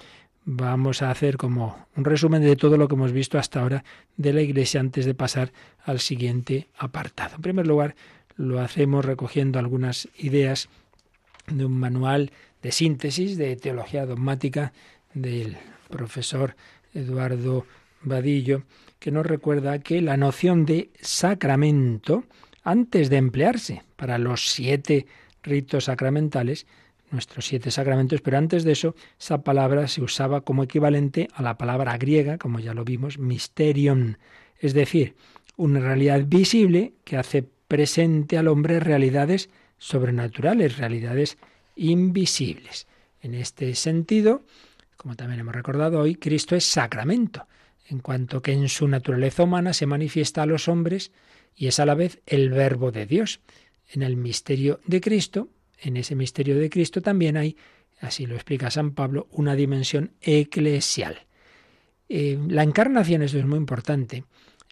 vamos a hacer como un resumen de todo lo que hemos visto hasta ahora de la Iglesia antes de pasar al siguiente apartado. En primer lugar, lo hacemos recogiendo algunas ideas de un manual de síntesis de teología dogmática del profesor Eduardo Vadillo, que nos recuerda que la noción de sacramento, antes de emplearse para los siete ritos sacramentales, nuestros siete sacramentos, pero antes de eso, esa palabra se usaba como equivalente a la palabra griega, como ya lo vimos, mysterion, es decir, una realidad visible que hace presente al hombre realidades sobrenaturales, realidades invisibles. En este sentido, como también hemos recordado hoy, Cristo es sacramento, en cuanto que en su naturaleza humana se manifiesta a los hombres y es a la vez el verbo de Dios. En el misterio de Cristo en ese misterio de Cristo también hay, así lo explica San Pablo, una dimensión eclesial. Eh, la encarnación, esto es muy importante,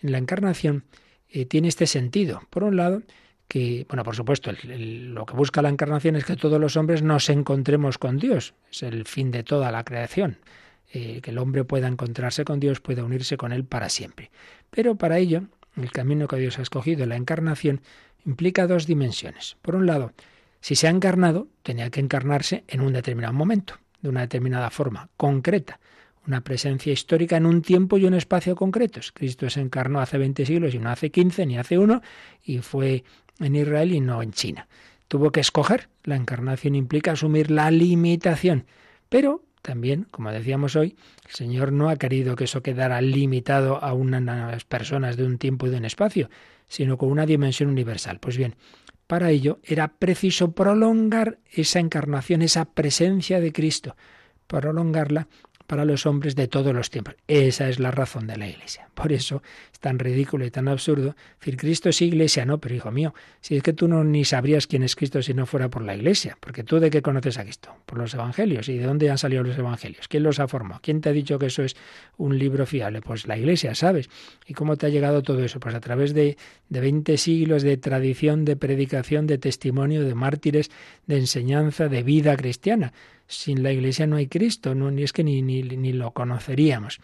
en la encarnación eh, tiene este sentido. Por un lado, que, bueno, por supuesto, lo que busca la encarnación es que todos los hombres nos encontremos con Dios, es el fin de toda la creación, eh, que el hombre pueda encontrarse con Dios, pueda unirse con Él para siempre. Pero para ello, el camino que Dios ha escogido, la encarnación, implica dos dimensiones. Por un lado, si se ha encarnado, tenía que encarnarse en un determinado momento, de una determinada forma, concreta, una presencia histórica en un tiempo y un espacio concretos. Cristo se encarnó hace 20 siglos y no hace 15 ni hace uno, y fue en Israel y no en China. Tuvo que escoger. La encarnación implica asumir la limitación. Pero también, como decíamos hoy, el Señor no ha querido que eso quedara limitado a unas personas de un tiempo y de un espacio, sino con una dimensión universal. Pues bien, para ello era preciso prolongar esa encarnación, esa presencia de Cristo, prolongarla para los hombres de todos los tiempos. Esa es la razón de la Iglesia. Por eso es tan ridículo y tan absurdo decir Cristo es Iglesia. No, pero hijo mío, si es que tú no ni sabrías quién es Cristo si no fuera por la Iglesia, porque tú de qué conoces a Cristo? Por los Evangelios. ¿Y de dónde han salido los Evangelios? ¿Quién los ha formado? ¿Quién te ha dicho que eso es un libro fiable? Pues la Iglesia, ¿sabes? ¿Y cómo te ha llegado todo eso? Pues a través de, de 20 siglos de tradición, de predicación, de testimonio, de mártires, de enseñanza, de vida cristiana sin la Iglesia no hay Cristo, no, ni es que ni, ni, ni lo conoceríamos.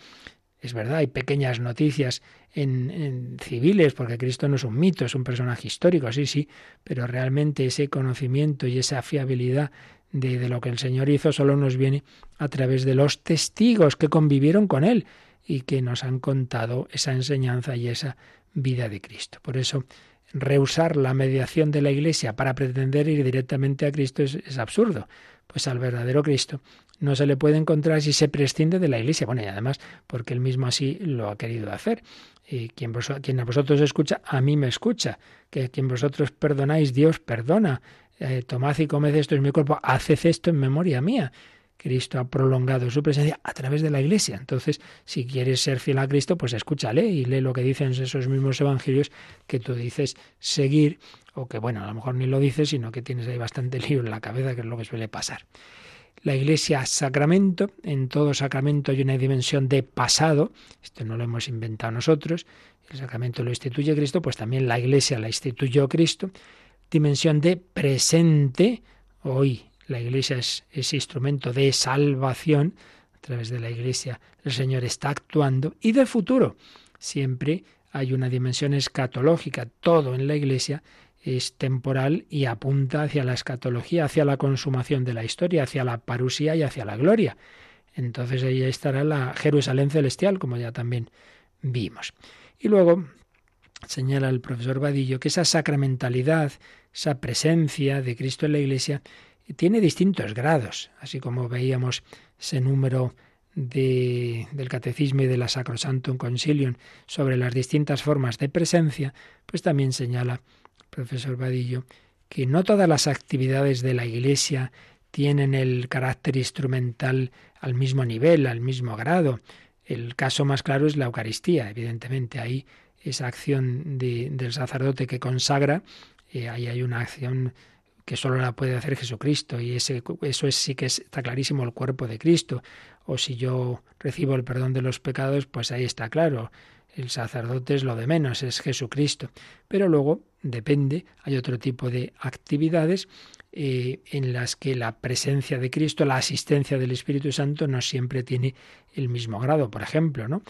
Es verdad, hay pequeñas noticias en, civiles, porque Cristo no es un mito, es un personaje histórico, sí, sí, pero realmente ese conocimiento y esa fiabilidad de, de, lo que el Señor hizo solo nos viene a través de los testigos que convivieron con Él y que nos han contado esa enseñanza y esa vida de Cristo. Por eso, rehusar la mediación de la Iglesia para pretender ir directamente a Cristo es absurdo pues al verdadero Cristo no se le puede encontrar si se prescinde de la Iglesia. Bueno, y además porque él mismo así lo ha querido hacer. Y quien, a vosotros escucha, a mí me escucha. Que quien vosotros perdonáis, Dios perdona. Eh, tomad y comed esto es mi cuerpo, haced esto en memoria mía. Cristo ha prolongado su presencia a través de la Iglesia. Entonces, si quieres ser fiel a Cristo, pues escúchale y lee lo que dicen esos mismos evangelios que tú dices seguir, o que, bueno, a lo mejor ni lo dices, sino que tienes ahí bastante lío en la cabeza, que es lo que suele pasar. La Iglesia sacramento, en todo sacramento hay una dimensión de pasado, esto no lo hemos inventado nosotros, el sacramento lo instituye Cristo, pues también la Iglesia la instituyó Cristo, dimensión de presente, hoy la Iglesia es ese instrumento de salvación, a través de la Iglesia el Señor está actuando, y de futuro. Siempre hay una dimensión escatológica, todo en la Iglesia es temporal y apunta hacia la escatología, hacia la consumación de la historia, hacia la parusía y hacia la gloria. Entonces ahí estará la Jerusalén celestial, como ya también vimos. Y luego señala el profesor Vadillo que esa sacramentalidad, esa presencia de Cristo en la Iglesia, tiene distintos grados, así como veíamos ese número de, del Catecismo y de la Sacrosantum Concilium sobre las distintas formas de presencia, pues también señala profesor Vadillo que no todas las actividades de la Iglesia tienen el carácter instrumental al mismo nivel, al mismo grado. El caso más claro es la Eucaristía, evidentemente. Ahí esa acción de, del sacerdote que consagra, eh, ahí hay una acción que solo la puede hacer Jesucristo y ese, eso es, sí que está clarísimo el cuerpo de Cristo. O si yo recibo el perdón de los pecados, pues ahí está claro. El sacerdote es lo de menos, es Jesucristo. Pero luego depende, hay otro tipo de actividades eh, en las que la presencia de Cristo, la asistencia del Espíritu Santo no siempre tiene el mismo grado. Por ejemplo, ¿no?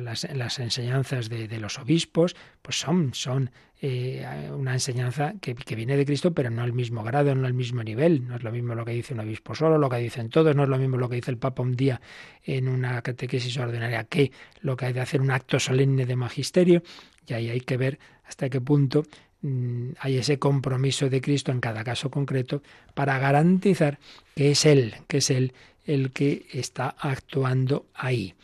las, enseñanzas de, los obispos pues son, son eh, una enseñanza que, que, viene de Cristo, pero no al mismo grado, no al mismo nivel. No es lo mismo lo que dice un obispo solo, lo que dicen todos, no es lo mismo lo que dice el Papa un día en una catequesis ordinaria que lo que hay de hacer un acto solemne de magisterio. Y ahí hay que ver hasta qué punto hay ese compromiso de Cristo en cada caso concreto para garantizar que es Él, que es Él el que está actuando ahí.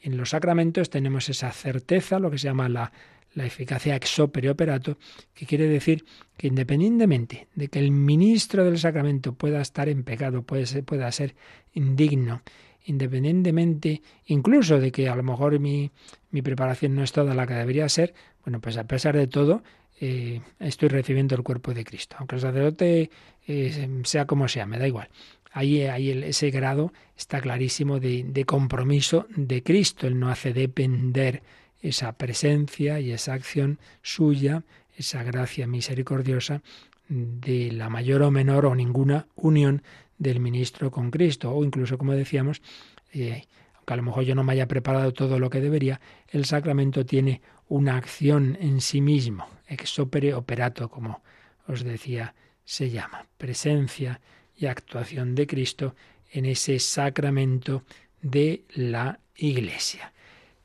En los sacramentos tenemos esa certeza, lo que se llama la, la eficacia ex opere operato, que quiere decir que independientemente de que el ministro del sacramento pueda estar en pecado, puede ser, pueda ser indigno, independientemente incluso de que a lo mejor mi, mi preparación no es toda la que debería ser, bueno, pues a pesar de todo, eh, estoy recibiendo el cuerpo de Cristo. Aunque el sacerdote eh, sea como sea, me da igual. Ahí, ahí ese grado está clarísimo de, de compromiso de Cristo. Él no hace depender esa presencia y esa acción suya, esa gracia misericordiosa, de la mayor o menor o ninguna unión del ministro con Cristo. O incluso, como decíamos, eh, aunque a lo mejor yo no me haya preparado todo lo que debería, el sacramento tiene una acción en sí mismo, ex opere operato, como os decía, se llama, presencia y actuación de Cristo en ese sacramento de la Iglesia.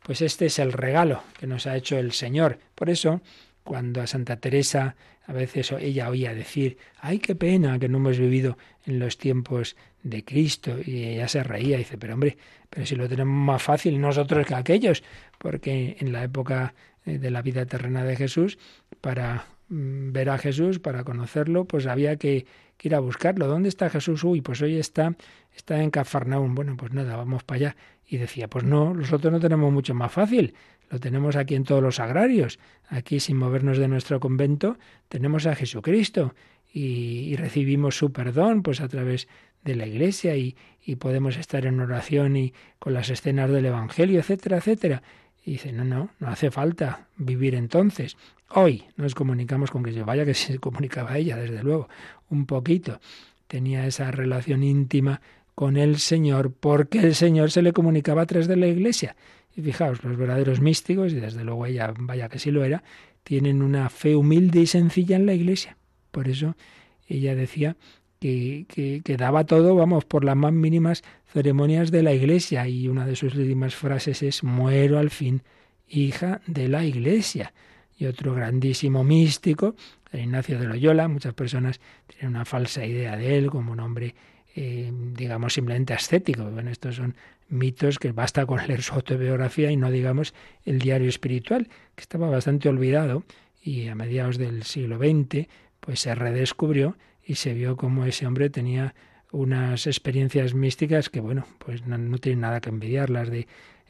Pues este es el regalo que nos ha hecho el Señor. Por eso, cuando a Santa Teresa a veces ella oía decir, ay, qué pena que no hemos vivido en los tiempos de Cristo, y ella se reía y dice, pero hombre, pero si lo tenemos más fácil nosotros que aquellos, porque en la época de la vida terrena de Jesús, para mm, ver a Jesús, para conocerlo, pues había que, ir a buscarlo. ¿Dónde está Jesús? Uy, pues hoy está, está en Cafarnaún. Bueno, pues nada, vamos para allá. Y decía, pues no, nosotros no tenemos mucho más fácil. Lo tenemos aquí en todos los agrarios. Aquí, sin movernos de nuestro convento, tenemos a Jesucristo y, recibimos su perdón, pues a través de la iglesia y, y, podemos estar en oración y con las escenas del Evangelio, etcétera, etcétera. Y dice, no, no, no hace falta vivir entonces. Hoy nos comunicamos con yo vaya que se comunicaba ella, desde luego, un poquito. Tenía esa relación íntima con el Señor porque el Señor se le comunicaba a través de la iglesia. Y fijaos, los verdaderos místicos, y desde luego ella, vaya que sí lo era, tienen una fe humilde y sencilla en la iglesia. Por eso ella decía que, daba todo, vamos, por las más mínimas ceremonias de la iglesia. Y una de sus últimas frases es, muero al fin, hija de la iglesia. Y otro grandísimo místico, Ignacio de Loyola, muchas personas tienen una falsa idea de él como un hombre eh, digamos, simplemente ascético. Bueno, estos son mitos que basta con leer su autobiografía y no digamos el diario espiritual, que estaba bastante olvidado y a mediados del siglo XX pues se redescubrió y se vio como ese hombre tenía unas experiencias místicas que bueno, pues no, tienen nada que envidiar las de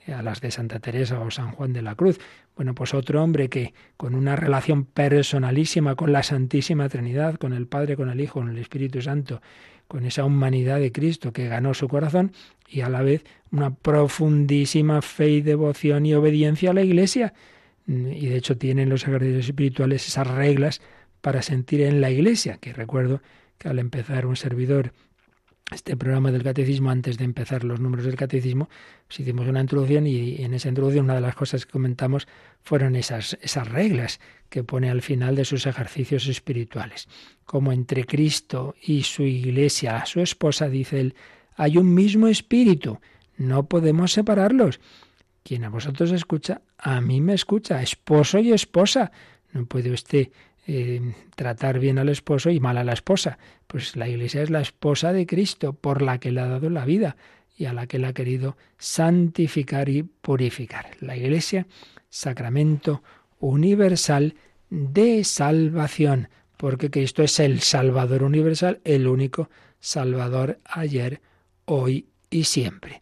a las de Santa Teresa o San Juan de la Cruz. Bueno, pues otro hombre que con una relación personalísima con la Santísima Trinidad, con el Padre, con el Hijo, con el Espíritu Santo, con esa humanidad de Cristo que ganó su corazón y a la vez una profundísima fe y devoción y obediencia a la Iglesia. Y de hecho tienen los ejercicios espirituales esas reglas para sentir en la Iglesia, que recuerdo que al empezar un servidor este programa del catecismo, antes de empezar los números del catecismo, pues hicimos una introducción y en esa introducción una de las cosas que comentamos fueron esas, esas reglas que pone al final de sus ejercicios espirituales. Como entre Cristo y su iglesia, su esposa, dice él, hay un mismo espíritu, no podemos separarlos. Quien a vosotros escucha, a mí me escucha, esposo y esposa. No puede usted eh, tratar bien al esposo y mal a la esposa. Pues la Iglesia es la esposa de Cristo, por la que le ha dado la vida y a la que le ha querido santificar y purificar. La Iglesia, sacramento universal de salvación, porque Cristo es el Salvador universal, el único Salvador ayer, hoy y siempre.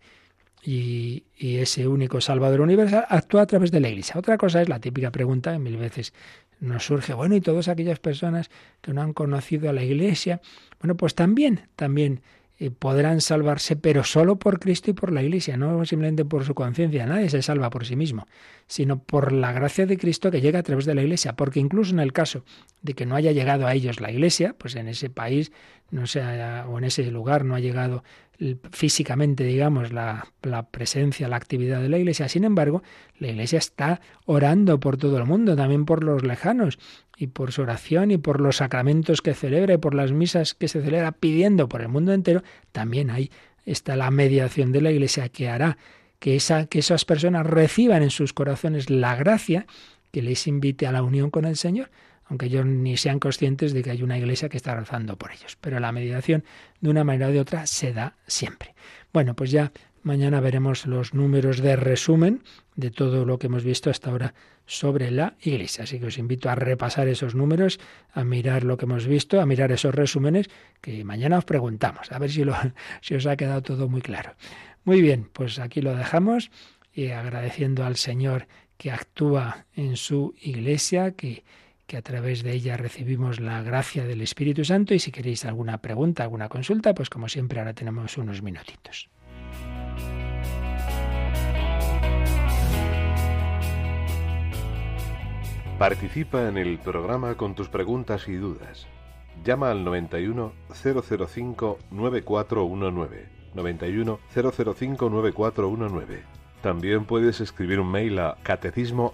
Y, y, ese único Salvador universal actúa a través de la Iglesia. Otra cosa es la típica pregunta, mil veces nos surge, bueno, y todas aquellas personas que no han conocido a la Iglesia, bueno, pues también, también eh, podrán salvarse, pero solo por Cristo y por la Iglesia, no simplemente por su conciencia. Nadie se salva por sí mismo, sino por la gracia de Cristo que llega a través de la Iglesia. Porque incluso en el caso de que no haya llegado a ellos la Iglesia, pues en ese país no sea, o en ese lugar no ha llegado físicamente, digamos, la, la, presencia, la actividad de la Iglesia. Sin embargo, la Iglesia está orando por todo el mundo, también por los lejanos, y por su oración y por los sacramentos que celebra y por las misas que se celebra pidiendo por el mundo entero, también ahí está la mediación de la Iglesia que hará que, esa, que esas personas reciban en sus corazones la gracia que les invite a la unión con el Señor aunque ellos ni sean conscientes de que hay una iglesia que está rezando por ellos. Pero la mediación, de una manera o de otra, se da siempre. Bueno, pues ya mañana veremos los números de resumen de todo lo que hemos visto hasta ahora sobre la iglesia. Así que os invito a repasar esos números, a mirar lo que hemos visto, a mirar esos resúmenes, que mañana os preguntamos, a ver si, lo, os ha quedado todo muy claro. Muy bien, pues aquí lo dejamos y agradeciendo al Señor que actúa en su iglesia, que que a través de ella recibimos la gracia del Espíritu Santo y si queréis alguna pregunta, alguna consulta, pues como siempre ahora tenemos unos minutitos. Participa en el programa con tus preguntas y dudas. Llama al 91 005 9419. 91 005 9419. También puedes escribir un mail a catecismo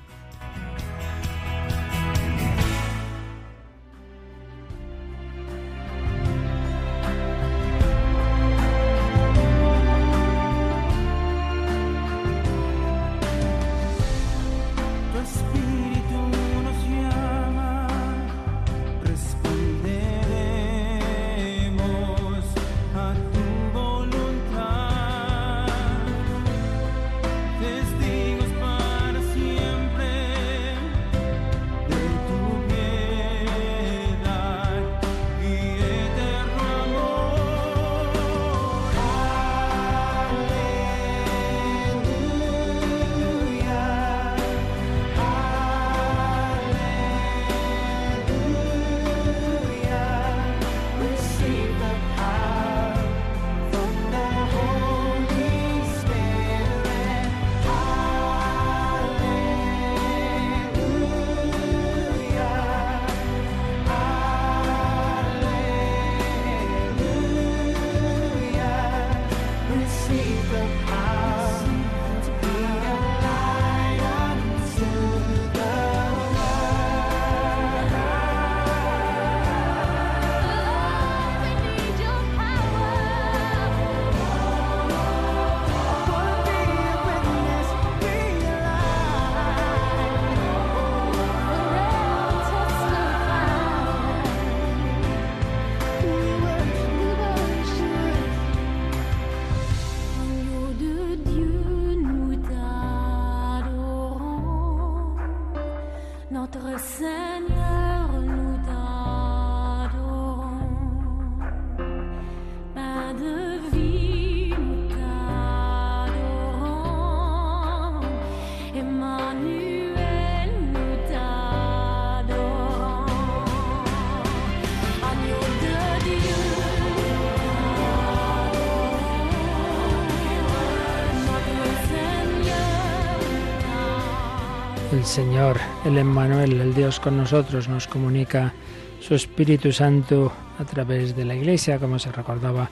Señor, el Emmanuel, el Dios con nosotros, nos comunica su Espíritu Santo a través de la Iglesia, como se recordaba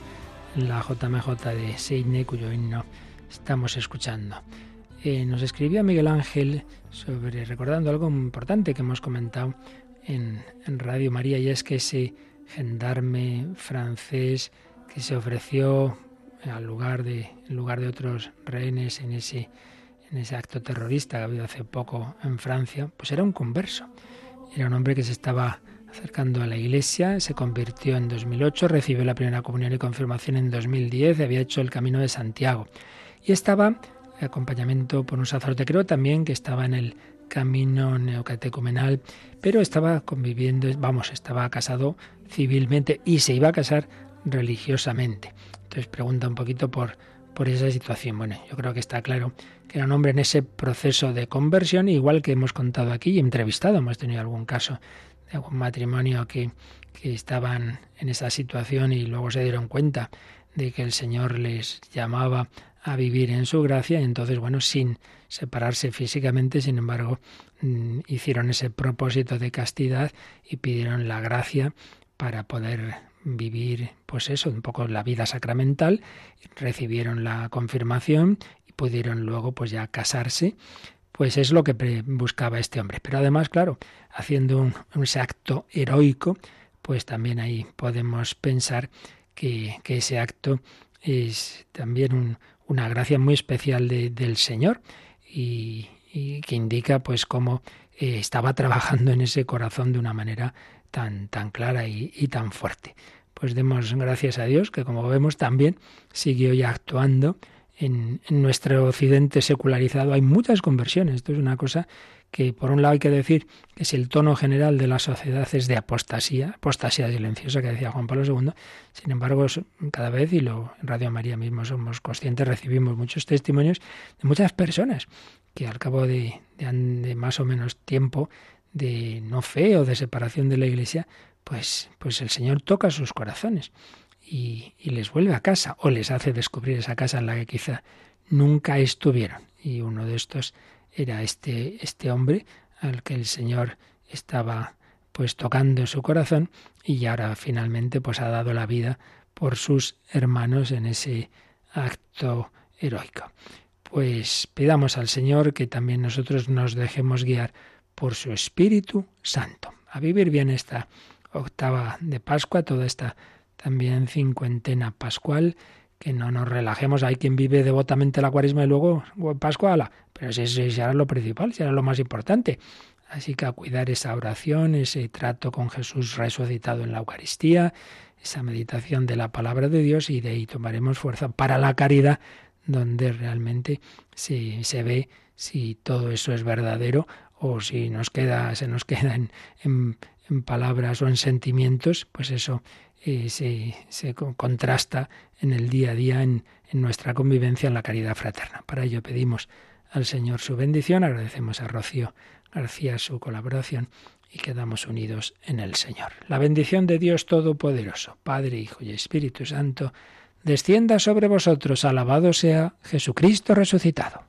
en la JMJ de Sydney, cuyo himno estamos escuchando. Eh, nos escribía Miguel Ángel sobre recordando algo importante que hemos comentado en, Radio María y es que ese gendarme francés que se ofreció al lugar de, lugar de otros rehenes en ese en ese acto terrorista que ha habido hace poco en Francia, pues era un converso. Era un hombre que se estaba acercando a la iglesia, se convirtió en 2008, recibió la primera comunión y confirmación en 2010, había hecho el camino de Santiago. Y estaba, en acompañamiento por un sacerdote, creo también que estaba en el camino neocatecumenal, pero estaba conviviendo, vamos, estaba casado civilmente y se iba a casar religiosamente. Entonces pregunta un poquito por, por esa situación. Bueno, yo creo que está claro que era un hombre en ese proceso de conversión, igual que hemos contado aquí y entrevistado, hemos tenido algún caso de algún matrimonio que, que estaban en esa situación y luego se dieron cuenta de que el Señor les llamaba a vivir en su gracia y entonces, bueno, sin separarse físicamente, sin embargo, mm, hicieron ese propósito de castidad y pidieron la gracia para poder vivir, pues eso, un poco la vida sacramental, recibieron la confirmación y pudieron luego, pues ya casarse. Pues es lo que buscaba este hombre. Pero además, claro, haciendo un, un acto heroico, pues también ahí podemos pensar que, que ese acto es también un- una gracia muy especial de- del Señor y, y que indica pues cómo eh, estaba trabajando en ese corazón de una manera tan, tan clara y, y tan fuerte. Pues demos gracias a Dios que como vemos también siguió ya actuando en, nuestro occidente secularizado. Hay muchas conversiones. Esto es una cosa que por un lado hay que decir que si el tono general de la sociedad es de apostasía, apostasía silenciosa que decía Juan Pablo II, sin embargo cada vez, y lo en Radio María mismo somos conscientes, recibimos muchos testimonios de muchas personas que al cabo de, de más o menos tiempo de no fe o de separación de la Iglesia, pues, pues el Señor toca sus corazones y, y les vuelve a casa o les hace descubrir esa casa en la que quizá nunca estuvieron. Y uno de estos era este, este hombre al que el Señor estaba pues tocando su corazón y ahora finalmente pues ha dado la vida por sus hermanos en ese acto heroico. Pues pidamos al Señor que también nosotros nos dejemos guiar por su Espíritu Santo. A vivir bien esta octava de Pascua, toda esta también cincuentena pascual, que no nos relajemos. Hay quien vive devotamente la cuaresma y luego Pascua, pero si eso será lo principal, será lo más importante. Así que a cuidar esa oración, ese trato con Jesús resucitado en la Eucaristía, esa meditación de la palabra de Dios y de ahí tomaremos fuerza para la caridad, donde realmente se, se ve si todo eso es verdadero o si nos queda, se nos queda en, en, palabras o en sentimientos, pues eso eh, se, se co- contrasta en el día a día, en, en nuestra convivencia, en la caridad fraterna. Para ello pedimos al Señor su bendición, agradecemos a Rocío García su colaboración y quedamos unidos en el Señor. La bendición de Dios Todopoderoso, Padre, Hijo y Espíritu Santo, descienda sobre vosotros. Alabado sea Jesucristo resucitado.